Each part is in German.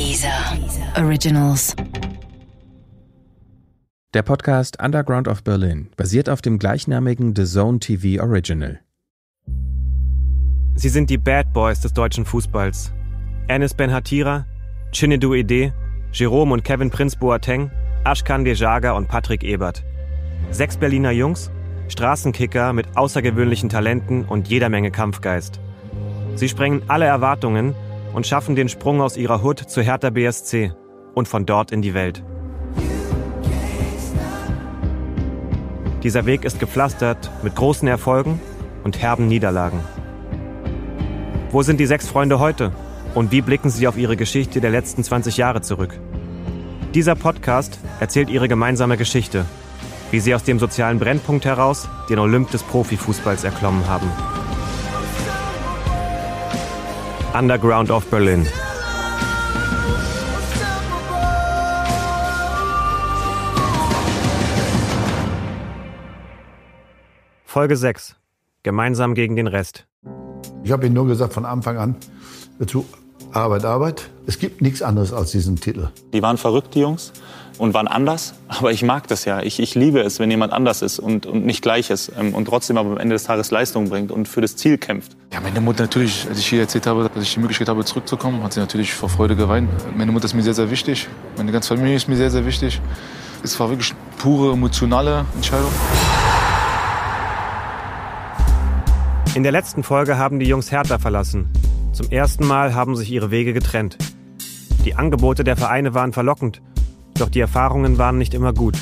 Dieser Originals. Der Podcast Underground of Berlin basiert auf dem gleichnamigen The Zone TV Original. Sie sind die Bad Boys des deutschen Fußballs. Enes Ben Hatira, Chinedu Ede, Jerome und Kevin Prinz Boateng, Ashkan Dejaga und Patrick Ebert. Sechs Berliner Jungs, Straßenkicker mit außergewöhnlichen Talenten und jeder Menge Kampfgeist. Sie sprengen alle Erwartungen und schaffen den Sprung aus ihrer Hut zu Hertha BSC und von dort in die Welt. Dieser Weg ist gepflastert mit großen Erfolgen und herben Niederlagen. Wo sind die sechs Freunde heute? Und wie blicken sie auf ihre Geschichte der letzten 20 Jahre zurück? Dieser Podcast erzählt ihre gemeinsame Geschichte, wie sie aus dem sozialen Brennpunkt heraus den Olymp des Profifußballs erklommen haben. Underground of Berlin. Folge 6. Gemeinsam gegen den Rest. Ich habe Ihnen nur gesagt von Anfang an dazu Arbeit, Arbeit. Es gibt nichts anderes als diesen Titel. Die waren verrückt, die Jungs, und waren anders. Aber ich mag das ja. Ich, ich liebe es, wenn jemand anders ist und, und nicht gleich ist ähm, und trotzdem aber am Ende des Tages Leistung bringt und für das Ziel kämpft. Ja, meine Mutter natürlich, als ich ihr erzählt habe, dass ich die Möglichkeit habe, zurückzukommen, hat sie natürlich vor Freude geweint. Meine Mutter ist mir sehr, sehr wichtig. Meine ganze Familie ist mir sehr, sehr wichtig. Es war wirklich eine pure emotionale Entscheidung. In der letzten Folge haben die Jungs Hertha verlassen. Zum ersten Mal haben sich ihre Wege getrennt. Die Angebote der Vereine waren verlockend, doch die Erfahrungen waren nicht immer gut.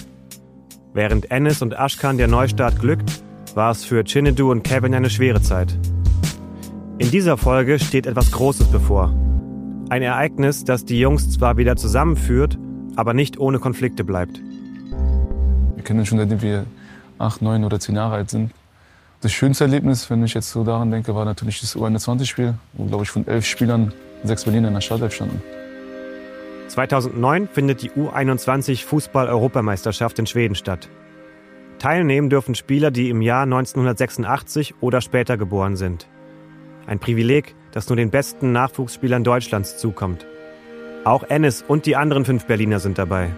Während Ennis und Ashkan der Neustart glückt, war es für Chinedu und Kevin eine schwere Zeit. In dieser Folge steht etwas Großes bevor. Ein Ereignis, das die Jungs zwar wieder zusammenführt, aber nicht ohne Konflikte bleibt. Wir kennen uns schon seitdem wir acht, neun oder zehn Jahre alt sind. Das schönste Erlebnis, wenn ich jetzt so daran denke, war natürlich das U21-Spiel, wo, glaube ich, von elf Spielern sechs Berliner in der Startelf standen. 2009 findet die U21 Fußball-Europameisterschaft in Schweden statt. Teilnehmen dürfen Spieler, die im Jahr 1986 oder später geboren sind. Ein Privileg, das nur den besten Nachwuchsspielern Deutschlands zukommt. Auch Ennis und die anderen fünf Berliner sind dabei.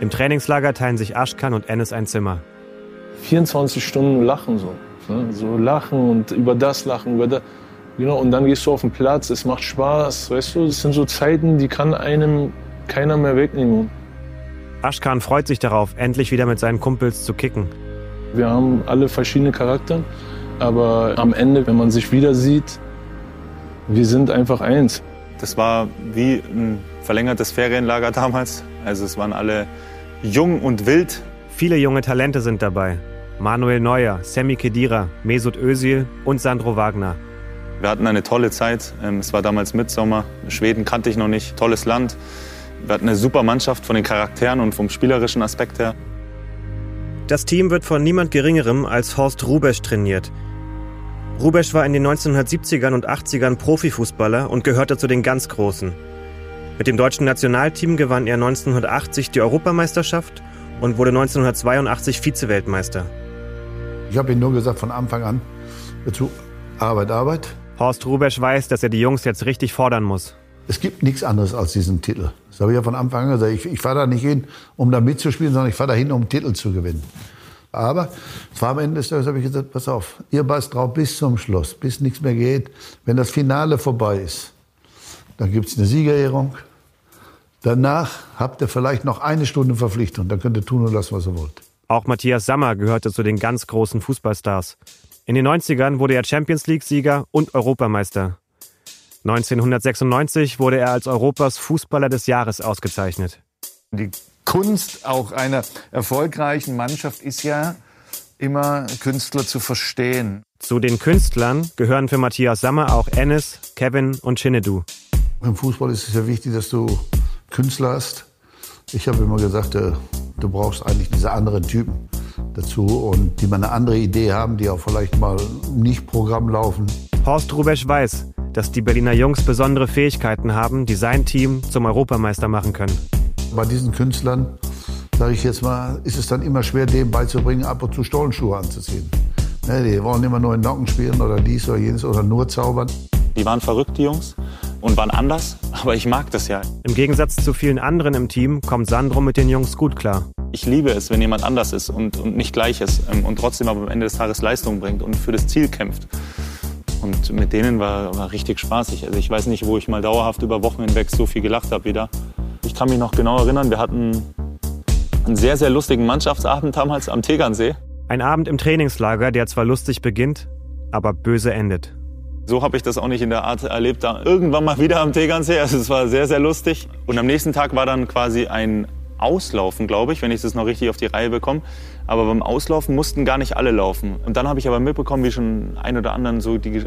Im Trainingslager teilen sich Aschkan und Ennis ein Zimmer. 24 Stunden lachen so. Ne? So lachen und über das lachen, über das. Genau, und dann gehst du auf den Platz, es macht Spaß, weißt du, das sind so Zeiten, die kann einem keiner mehr wegnehmen. Aschkan freut sich darauf, endlich wieder mit seinen Kumpels zu kicken. Wir haben alle verschiedene Charakter, aber am Ende, wenn man sich wieder sieht, wir sind einfach eins. Das war wie ein verlängertes Ferienlager damals. Also es waren alle jung und wild. Viele junge Talente sind dabei. Manuel Neuer, Sammy Kedira, Mesut Özil und Sandro Wagner. Wir hatten eine tolle Zeit. Ähm, Es war damals Mitsommer. Schweden kannte ich noch nicht. Tolles Land. Wir hatten eine super Mannschaft von den Charakteren und vom spielerischen Aspekt her. Das Team wird von niemand Geringerem als Horst Rubesch trainiert. Rubesch war in den 1970ern und 80ern Profifußballer und gehörte zu den ganz Großen. Mit dem deutschen Nationalteam gewann er 1980 die Europameisterschaft und wurde 1982 Vize-Weltmeister. Ich habe Ihnen nur gesagt von Anfang an dazu Arbeit, Arbeit. Horst Rubesch weiß, dass er die Jungs jetzt richtig fordern muss. Es gibt nichts anderes als diesen Titel. Das habe ich ja von Anfang an gesagt. Ich, ich fahre da nicht hin, um da mitzuspielen, sondern ich fahre da hin, um einen Titel zu gewinnen. Aber es war am Ende des Tages, habe ich gesagt, pass auf, ihr beißt drauf bis zum Schluss, bis nichts mehr geht. Wenn das Finale vorbei ist, dann gibt es eine Siegerehrung. Danach habt ihr vielleicht noch eine Stunde Verpflichtung. Dann könnt ihr tun und lassen, was ihr wollt. Auch Matthias Sammer gehörte zu den ganz großen Fußballstars. In den 90ern wurde er Champions League-Sieger und Europameister. 1996 wurde er als Europas Fußballer des Jahres ausgezeichnet. Die Kunst auch einer erfolgreichen Mannschaft ist ja immer Künstler zu verstehen. Zu den Künstlern gehören für Matthias Sammer auch Ennis, Kevin und Chinedu. Im Fußball ist es ja wichtig, dass du Künstler hast. Ich habe immer gesagt, äh, du brauchst eigentlich diese anderen Typen dazu und die mal eine andere Idee haben, die auch vielleicht mal nicht Programm laufen. Horst Rubesch weiß, dass die Berliner Jungs besondere Fähigkeiten haben, die sein Team zum Europameister machen können. Bei diesen Künstlern, sage ich jetzt mal, ist es dann immer schwer, dem beizubringen, ab und zu Stollenschuhe anzuziehen. Ne, die wollen immer nur in Nocken spielen oder dies oder jenes oder nur zaubern. Die waren verrückt, die Jungs. und waren anders, aber ich mag das ja. Im Gegensatz zu vielen anderen im Team kommt Sandro mit den Jungs gut klar. Ich liebe es, wenn jemand anders ist und, und nicht gleich ist ähm, und trotzdem aber am Ende des Tages Leistung bringt und für das Ziel kämpft. Und mit denen war, war richtig spaßig. Also ich weiß nicht, wo ich mal dauerhaft über Wochen hinweg so viel gelacht habe wieder. Ich kann mich noch genau erinnern, wir hatten einen sehr, sehr lustigen Mannschaftsabend damals am Tegernsee. Ein Abend im Trainingslager, der zwar lustig beginnt, aber böse endet. So habe ich das auch nicht in der Art erlebt. Da irgendwann mal wieder am Tegernsee. Also es war sehr, sehr lustig. Und am nächsten Tag war dann quasi ein Auslaufen, glaube ich, wenn ich das noch richtig auf die Reihe bekomme. Aber beim Auslaufen mussten gar nicht alle laufen. Und dann habe ich aber mitbekommen, wie schon ein oder anderen so die äh,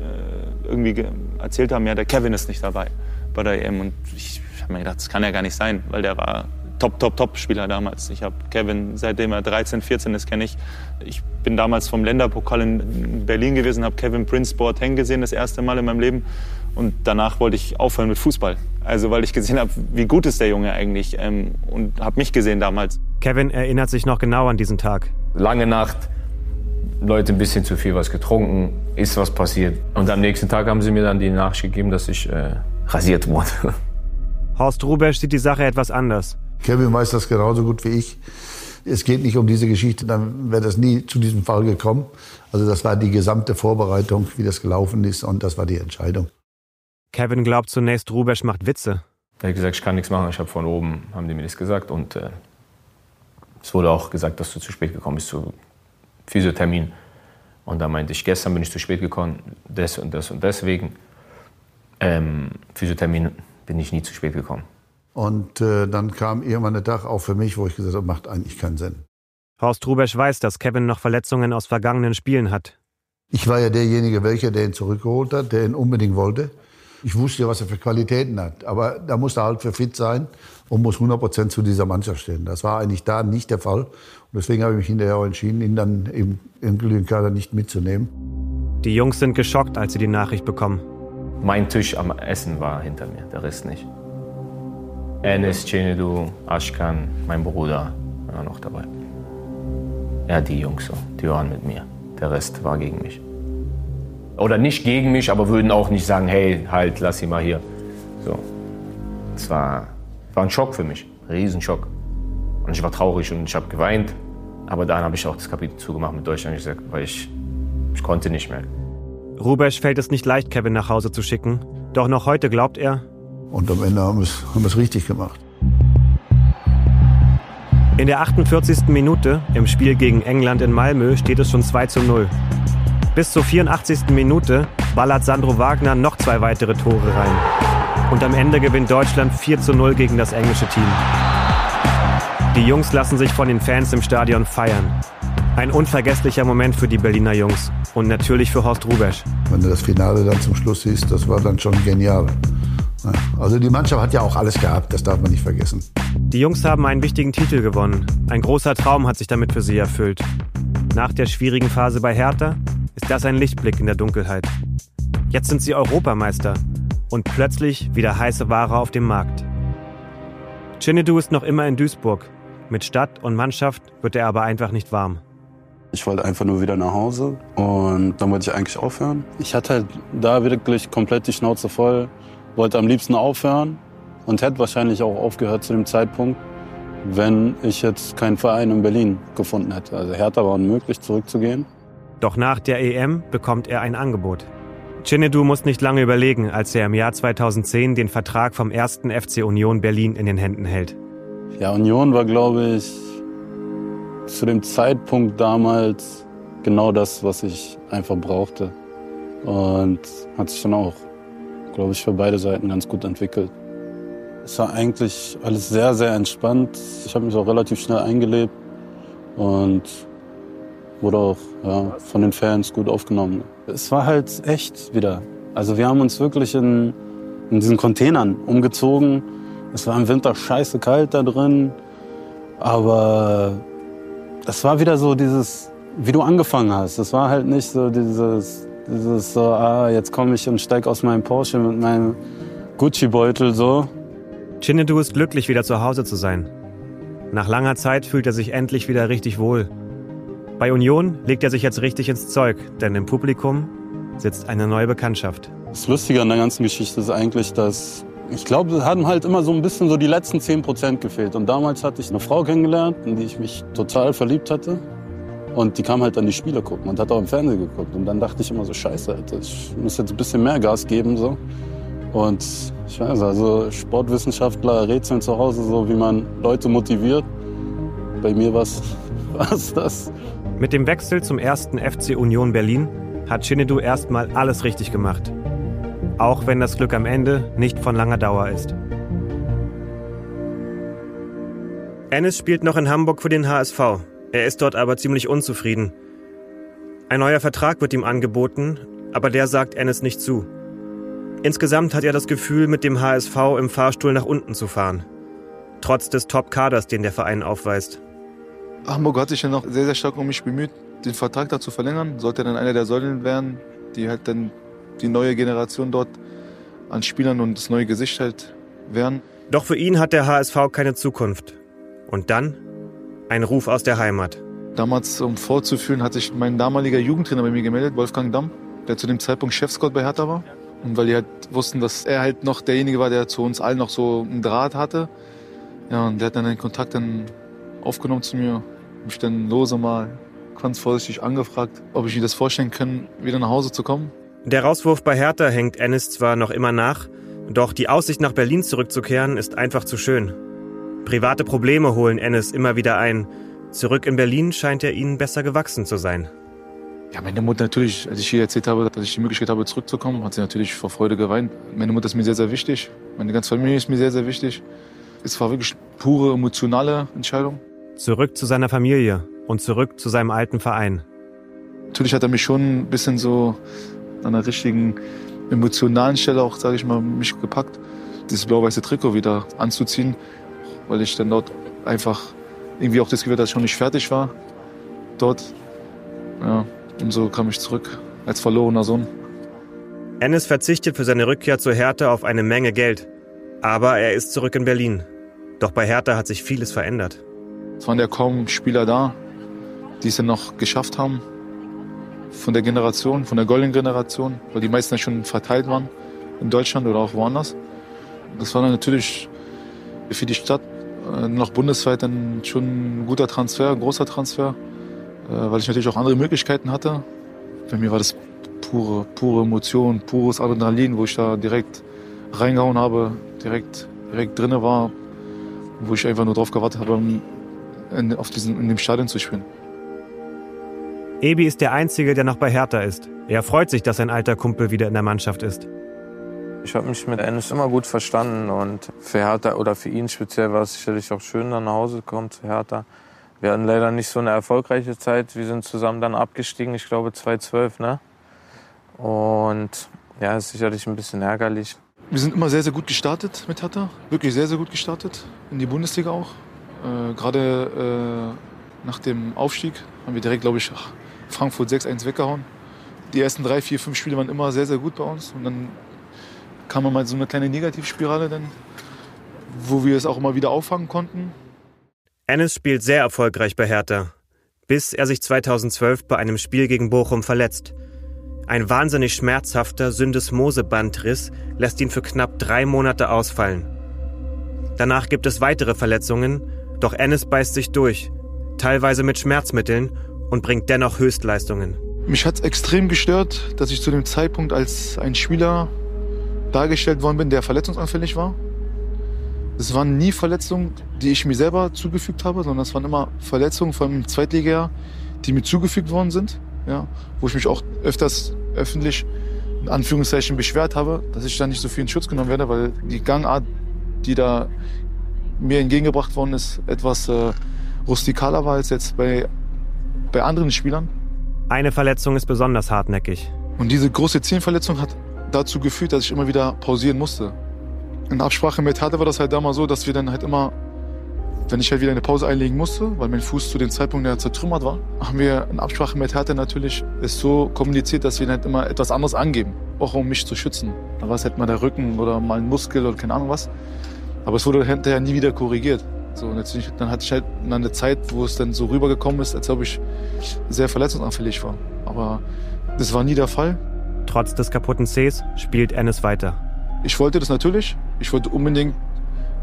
irgendwie erzählt haben, ja, der Kevin ist nicht dabei bei der EM. Und ich habe mir gedacht, das kann ja gar nicht sein, weil der war Top, Top, Top-Spieler damals. Ich habe Kevin, seitdem er 13, 14 ist, kenne ich. Ich bin damals vom Länderpokal in Berlin gewesen, habe Kevin Prince Boateng gesehen, das erste Mal in meinem Leben. Und danach wollte ich aufhören mit Fußball. Also weil ich gesehen habe, wie gut ist der Junge eigentlich ähm, und habe mich gesehen damals. Kevin erinnert sich noch genau an diesen Tag. Lange Nacht, Leute ein bisschen zu viel was getrunken, ist was passiert. Und am nächsten Tag haben sie mir dann die Nachricht gegeben, dass ich äh, rasiert wurde. Horst Rubesch sieht die Sache etwas anders. Kevin weiß das genauso gut wie ich. Es geht nicht um diese Geschichte, dann wäre das nie zu diesem Fall gekommen. Also das war die gesamte Vorbereitung, wie das gelaufen ist und das war die Entscheidung. Kevin glaubt zunächst, Rubesch macht Witze. Er hat gesagt, ich kann nichts machen. Ich habe von oben, haben die mir das gesagt. Und äh, es wurde auch gesagt, dass du zu spät gekommen bist zu Physiothermin. Und da meinte ich, gestern bin ich zu spät gekommen, das und das und deswegen. Ähm, Physiothermin bin ich nie zu spät gekommen. Und äh, dann kam irgendwann der Tag auch für mich, wo ich gesagt habe, macht eigentlich keinen Sinn. Horst Rubesch weiß, dass Kevin noch Verletzungen aus vergangenen Spielen hat. Ich war ja derjenige, welcher der ihn zurückgeholt hat, der ihn unbedingt wollte. Ich wusste ja, was er für Qualitäten hat. Aber da musste er halt für fit sein und muss 100 Prozent zu dieser Mannschaft stehen. Das war eigentlich da nicht der Fall. Und deswegen habe ich mich hinterher auch entschieden, ihn dann im endgültigen Kader nicht mitzunehmen. Die Jungs sind geschockt, als sie die Nachricht bekommen. Mein Tisch am Essen war hinter mir, der Rest nicht. Enes, Cenedu, Ashkan, mein Bruder war noch dabei. Ja, die Jungs so, die waren mit mir. Der Rest war gegen mich. Oder nicht gegen mich, aber würden auch nicht sagen, hey, halt, lass sie mal hier. So. Es war, war ein Schock für mich, ein Riesenschock. Und ich war traurig und ich habe geweint. Aber dann habe ich auch das Kapitel zugemacht mit Deutschland, gesagt, weil ich, ich konnte nicht mehr. Rubesch fällt es nicht leicht, Kevin nach Hause zu schicken. Doch noch heute glaubt er, und am Ende haben wir es, haben wir es richtig gemacht. In der 48. Minute im Spiel gegen England in Malmö steht es schon 2 zu 0. Bis zur 84. Minute ballert Sandro Wagner noch zwei weitere Tore rein. Und am Ende gewinnt Deutschland 4 zu 0 gegen das englische Team. Die Jungs lassen sich von den Fans im Stadion feiern. Ein unvergesslicher Moment für die Berliner Jungs und natürlich für Horst Rubesch. Wenn du das Finale dann zum Schluss siehst, das war dann schon genial. Also die Mannschaft hat ja auch alles gehabt, das darf man nicht vergessen. Die Jungs haben einen wichtigen Titel gewonnen. Ein großer Traum hat sich damit für sie erfüllt. Nach der schwierigen Phase bei Hertha ist das ein Lichtblick in der Dunkelheit. Jetzt sind sie Europameister und plötzlich wieder heiße Ware auf dem Markt. Chinedu ist noch immer in Duisburg. Mit Stadt und Mannschaft wird er aber einfach nicht warm. Ich wollte einfach nur wieder nach Hause und dann wollte ich eigentlich aufhören. Ich hatte halt da wirklich komplett die Schnauze voll wollte am liebsten aufhören und hätte wahrscheinlich auch aufgehört zu dem Zeitpunkt, wenn ich jetzt keinen Verein in Berlin gefunden hätte. Also Hertha war unmöglich, zurückzugehen. Doch nach der EM bekommt er ein Angebot. Chinedu muss nicht lange überlegen, als er im Jahr 2010 den Vertrag vom ersten FC Union Berlin in den Händen hält. Ja, Union war, glaube ich, zu dem Zeitpunkt damals genau das, was ich einfach brauchte. Und hat sich dann auch glaube ich, für beide Seiten ganz gut entwickelt. Es war eigentlich alles sehr, sehr entspannt. Ich habe mich auch relativ schnell eingelebt und wurde auch ja, von den Fans gut aufgenommen. Es war halt echt wieder. Also wir haben uns wirklich in, in diesen Containern umgezogen. Es war im Winter scheiße kalt da drin. Aber es war wieder so dieses, wie du angefangen hast. Es war halt nicht so dieses dieses so, ah, jetzt komme ich und steige aus meinem Porsche mit meinem Gucci-Beutel so. Chinedu ist glücklich, wieder zu Hause zu sein. Nach langer Zeit fühlt er sich endlich wieder richtig wohl. Bei Union legt er sich jetzt richtig ins Zeug, denn im Publikum sitzt eine neue Bekanntschaft. Das Lustige an der ganzen Geschichte ist eigentlich, dass ich glaube, es haben halt immer so ein bisschen so die letzten 10 Prozent gefehlt. Und damals hatte ich eine Frau kennengelernt, in die ich mich total verliebt hatte. Und die kam halt an die Spiele gucken und hat auch im Fernsehen geguckt. Und dann dachte ich immer so, scheiße, Alter, ich muss jetzt ein bisschen mehr Gas geben. so. Und ich weiß, also Sportwissenschaftler rätseln zu Hause so, wie man Leute motiviert. Bei mir war es das. Mit dem Wechsel zum ersten FC Union Berlin hat Chinedu erstmal alles richtig gemacht. Auch wenn das Glück am Ende nicht von langer Dauer ist. Ennis spielt noch in Hamburg für den HSV. Er ist dort aber ziemlich unzufrieden. Ein neuer Vertrag wird ihm angeboten, aber der sagt Ennis nicht zu. Insgesamt hat er das Gefühl, mit dem HSV im Fahrstuhl nach unten zu fahren. Trotz des Top-Kaders, den der Verein aufweist. Hamburg hat sich ja noch sehr, sehr stark um mich bemüht, den Vertrag da zu verlängern. Sollte dann einer der Säulen werden, die halt dann die neue Generation dort an Spielern und das neue Gesicht halt werden. Doch für ihn hat der HSV keine Zukunft. Und dann ein Ruf aus der Heimat. Damals, um vorzuführen, hat sich mein damaliger Jugendtrainer bei mir gemeldet, Wolfgang Damm, der zu dem Zeitpunkt Chefscout bei Hertha war. Und weil die halt wussten, dass er halt noch derjenige war, der zu uns allen noch so einen Draht hatte. Ja, und der hat dann den Kontakt dann aufgenommen zu mir, mich dann lose mal ganz vorsichtig angefragt, ob ich mir das vorstellen kann, wieder nach Hause zu kommen. Der Rauswurf bei Hertha hängt Ennis zwar noch immer nach, doch die Aussicht nach Berlin zurückzukehren ist einfach zu schön. Private Probleme holen Ennis immer wieder ein. Zurück in Berlin scheint er ihnen besser gewachsen zu sein. Ja, meine Mutter natürlich, als ich hier erzählt habe, dass ich die Möglichkeit habe, zurückzukommen, hat sie natürlich vor Freude geweint. Meine Mutter ist mir sehr, sehr wichtig. Meine ganze Familie ist mir sehr, sehr wichtig. Es war wirklich pure emotionale Entscheidung. Zurück zu seiner Familie und zurück zu seinem alten Verein. Natürlich hat er mich schon ein bisschen so an der richtigen emotionalen Stelle auch, sage ich mal, mich gepackt, dieses blau-weiße Trikot wieder anzuziehen, weil ich dann dort einfach irgendwie auch das Gefühl, dass ich schon nicht fertig war dort. Ja, und so kam ich zurück als verlorener Sohn. Ennis verzichtet für seine Rückkehr zur Hertha auf eine Menge Geld. Aber er ist zurück in Berlin. Doch bei Hertha hat sich vieles verändert. Es waren ja kaum Spieler da, die es dann noch geschafft haben. Von der Generation, von der goldenen Generation, weil die meisten ja schon verteilt waren in Deutschland oder auch woanders. Das war dann natürlich für die Stadt äh, noch bundesweit dann schon ein guter Transfer, ein großer Transfer, äh, weil ich natürlich auch andere Möglichkeiten hatte. Bei mir war das pure, pure Emotion, pures Adrenalin, wo ich da direkt reingehauen habe, direkt, direkt drinne war, wo ich einfach nur drauf gewartet habe, in, auf diesen, in dem Stadion zu spielen. Ebi ist der Einzige, der noch bei Hertha ist. Er freut sich, dass sein alter Kumpel wieder in der Mannschaft ist. Ich habe mich mit Ennis immer gut verstanden und für Hertha oder für ihn speziell war es sicherlich auch schön, dann nach Hause zu kommen zu Hertha. Wir hatten leider nicht so eine erfolgreiche Zeit. Wir sind zusammen dann abgestiegen, ich glaube 2012, ne? Und ja, ist sicherlich ein bisschen ärgerlich. Wir sind immer sehr, sehr gut gestartet mit Hertha. Wirklich sehr, sehr gut gestartet. In die Bundesliga auch. Äh, Gerade äh, nach dem Aufstieg haben wir direkt, glaube ich, Frankfurt 6-1 weggehauen. Die ersten drei, vier, fünf Spiele waren immer sehr, sehr gut bei uns. Und dann kam man mal so eine kleine Negativspirale, dann, wo wir es auch immer wieder auffangen konnten. Ennis spielt sehr erfolgreich bei Hertha, bis er sich 2012 bei einem Spiel gegen Bochum verletzt. Ein wahnsinnig schmerzhafter Syndesmosebandriss lässt ihn für knapp drei Monate ausfallen. Danach gibt es weitere Verletzungen, doch Ennis beißt sich durch, teilweise mit Schmerzmitteln und bringt dennoch Höchstleistungen. Mich hat es extrem gestört, dass ich zu dem Zeitpunkt als ein Spieler dargestellt worden bin, der verletzungsanfällig war. Es waren nie Verletzungen, die ich mir selber zugefügt habe, sondern es waren immer Verletzungen vom Zweitligajahr, die mir zugefügt worden sind. Ja, wo ich mich auch öfters öffentlich in Anführungszeichen beschwert habe, dass ich da nicht so viel in Schutz genommen werde, weil die Gangart, die da mir entgegengebracht worden ist, etwas äh, rustikaler war als jetzt bei, bei anderen Spielern. Eine Verletzung ist besonders hartnäckig. Und diese große Zehenverletzung hat dazu geführt, dass ich immer wieder pausieren musste. In Absprache mit Hertha war das halt damals so, dass wir dann halt immer, wenn ich halt wieder eine Pause einlegen musste, weil mein Fuß zu dem Zeitpunkt ja zertrümmert war, haben wir in Absprache mit Hertha natürlich es so kommuniziert, dass wir halt immer etwas anderes angeben, auch um mich zu schützen. Da war es halt mal der Rücken oder mal ein Muskel oder keine Ahnung was. Aber es wurde hinterher nie wieder korrigiert. So, und jetzt, dann hatte ich halt eine Zeit, wo es dann so rübergekommen ist, als ob ich sehr verletzungsanfällig war. Aber das war nie der Fall. Trotz des kaputten Cs spielt Ennis weiter. Ich wollte das natürlich. Ich wollte unbedingt,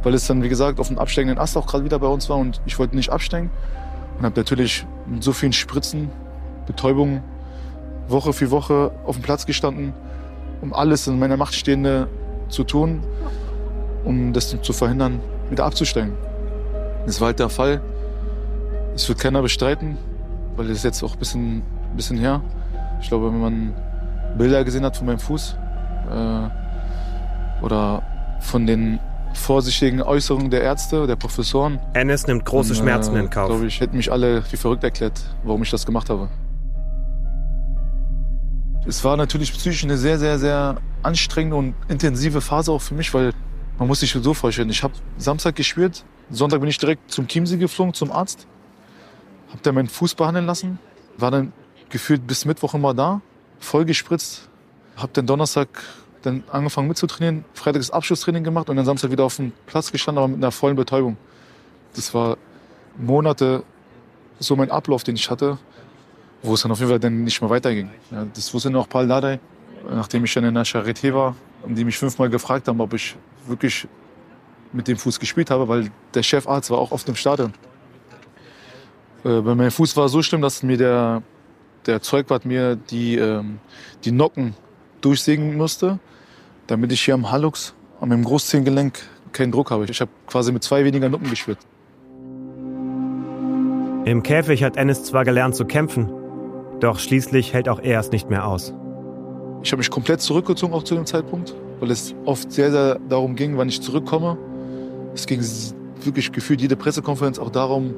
weil es dann, wie gesagt, auf dem absteigenden Ast auch gerade wieder bei uns war und ich wollte nicht absteigen. Und habe natürlich mit so vielen Spritzen, Betäubungen, Woche für Woche auf dem Platz gestanden, um alles in meiner Macht Stehende zu tun, um das zu verhindern, wieder abzusteigen. Das war halt der Fall. Es wird keiner bestreiten, weil es jetzt auch ein bisschen, ein bisschen her. Ich glaube, wenn man Bilder gesehen hat von meinem Fuß äh, oder von den vorsichtigen Äußerungen der Ärzte, der Professoren. Ennis nimmt große Schmerzen äh, in Kauf. glaube ich, hätten mich alle wie verrückt erklärt, warum ich das gemacht habe. Es war natürlich psychisch eine sehr, sehr, sehr anstrengende und intensive Phase auch für mich, weil man muss sich so vorstellen, ich habe Samstag gespielt, Sonntag bin ich direkt zum Chiemsee geflogen, zum Arzt, habe da meinen Fuß behandeln lassen, war dann gefühlt bis Mittwoch immer da, voll gespritzt, habe dann Donnerstag dann angefangen mitzutrainieren, Freitag das Abschlusstraining gemacht und dann Samstag wieder auf dem Platz gestanden, aber mit einer vollen Betäubung. Das war Monate so mein Ablauf, den ich hatte, wo es dann auf jeden Fall dann nicht mehr weiterging. Ja, das wusste noch Paul Dardai, nachdem ich dann in der Charité war und die mich fünfmal gefragt haben, ob ich wirklich mit dem Fuß gespielt habe, weil der Chefarzt war auch oft im Stadion. Äh, bei Fuß war so schlimm, dass mir der, der Zeugwart mir die, ähm, die Nocken durchsägen musste, damit ich hier am Hallux, an meinem Großzehengelenk, keinen Druck habe. Ich habe quasi mit zwei weniger Nocken gespielt. Im Käfig hat Ennis zwar gelernt zu kämpfen, doch schließlich hält auch er es nicht mehr aus. Ich habe mich komplett zurückgezogen auch zu dem Zeitpunkt, weil es oft sehr, sehr darum ging, wann ich zurückkomme. Es ging wirklich gefühlt jede Pressekonferenz auch darum,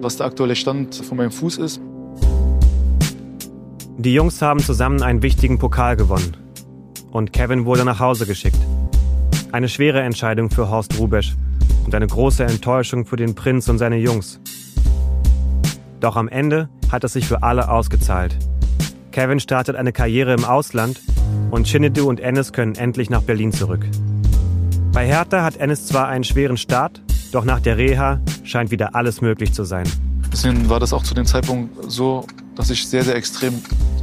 was der aktuelle Stand von meinem Fuß ist. Die Jungs haben zusammen einen wichtigen Pokal gewonnen. Und Kevin wurde nach Hause geschickt. Eine schwere Entscheidung für Horst Rubesch und eine große Enttäuschung für den Prinz und seine Jungs. Doch am Ende hat es sich für alle ausgezahlt. Kevin startet eine Karriere im Ausland und Chinedu und Ennis können endlich nach Berlin zurück. Bei Hertha hat Ennis zwar einen schweren Start, doch nach der Reha scheint wieder alles möglich zu sein. Deswegen war das auch zu dem Zeitpunkt so, dass ich sehr, sehr extrem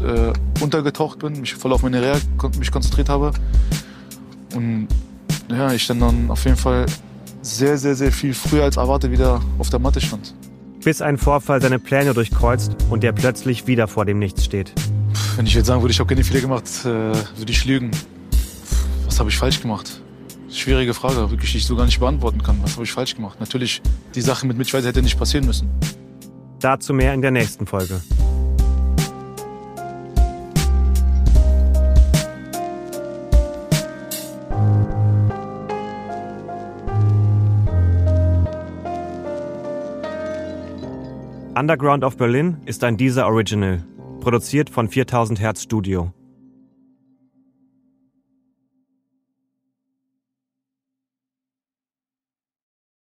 äh, untergetaucht bin, mich voll auf meine Reha mich konzentriert habe. Und ja, ich dann, dann auf jeden Fall sehr, sehr, sehr viel früher als erwartet wieder auf der Matte stand. Bis ein Vorfall seine Pläne durchkreuzt und er plötzlich wieder vor dem Nichts steht. Wenn ich jetzt sagen würde, ich habe keine Fehler gemacht, äh, würde ich lügen. Was habe ich falsch gemacht? Schwierige Frage, wirklich, die ich so gar nicht beantworten kann. Was habe ich falsch gemacht? Natürlich, die Sache mit Mitschweizer hätte nicht passieren müssen. Dazu mehr in der nächsten Folge. Underground of Berlin ist ein Deezer Original, produziert von 4000 Hertz Studio.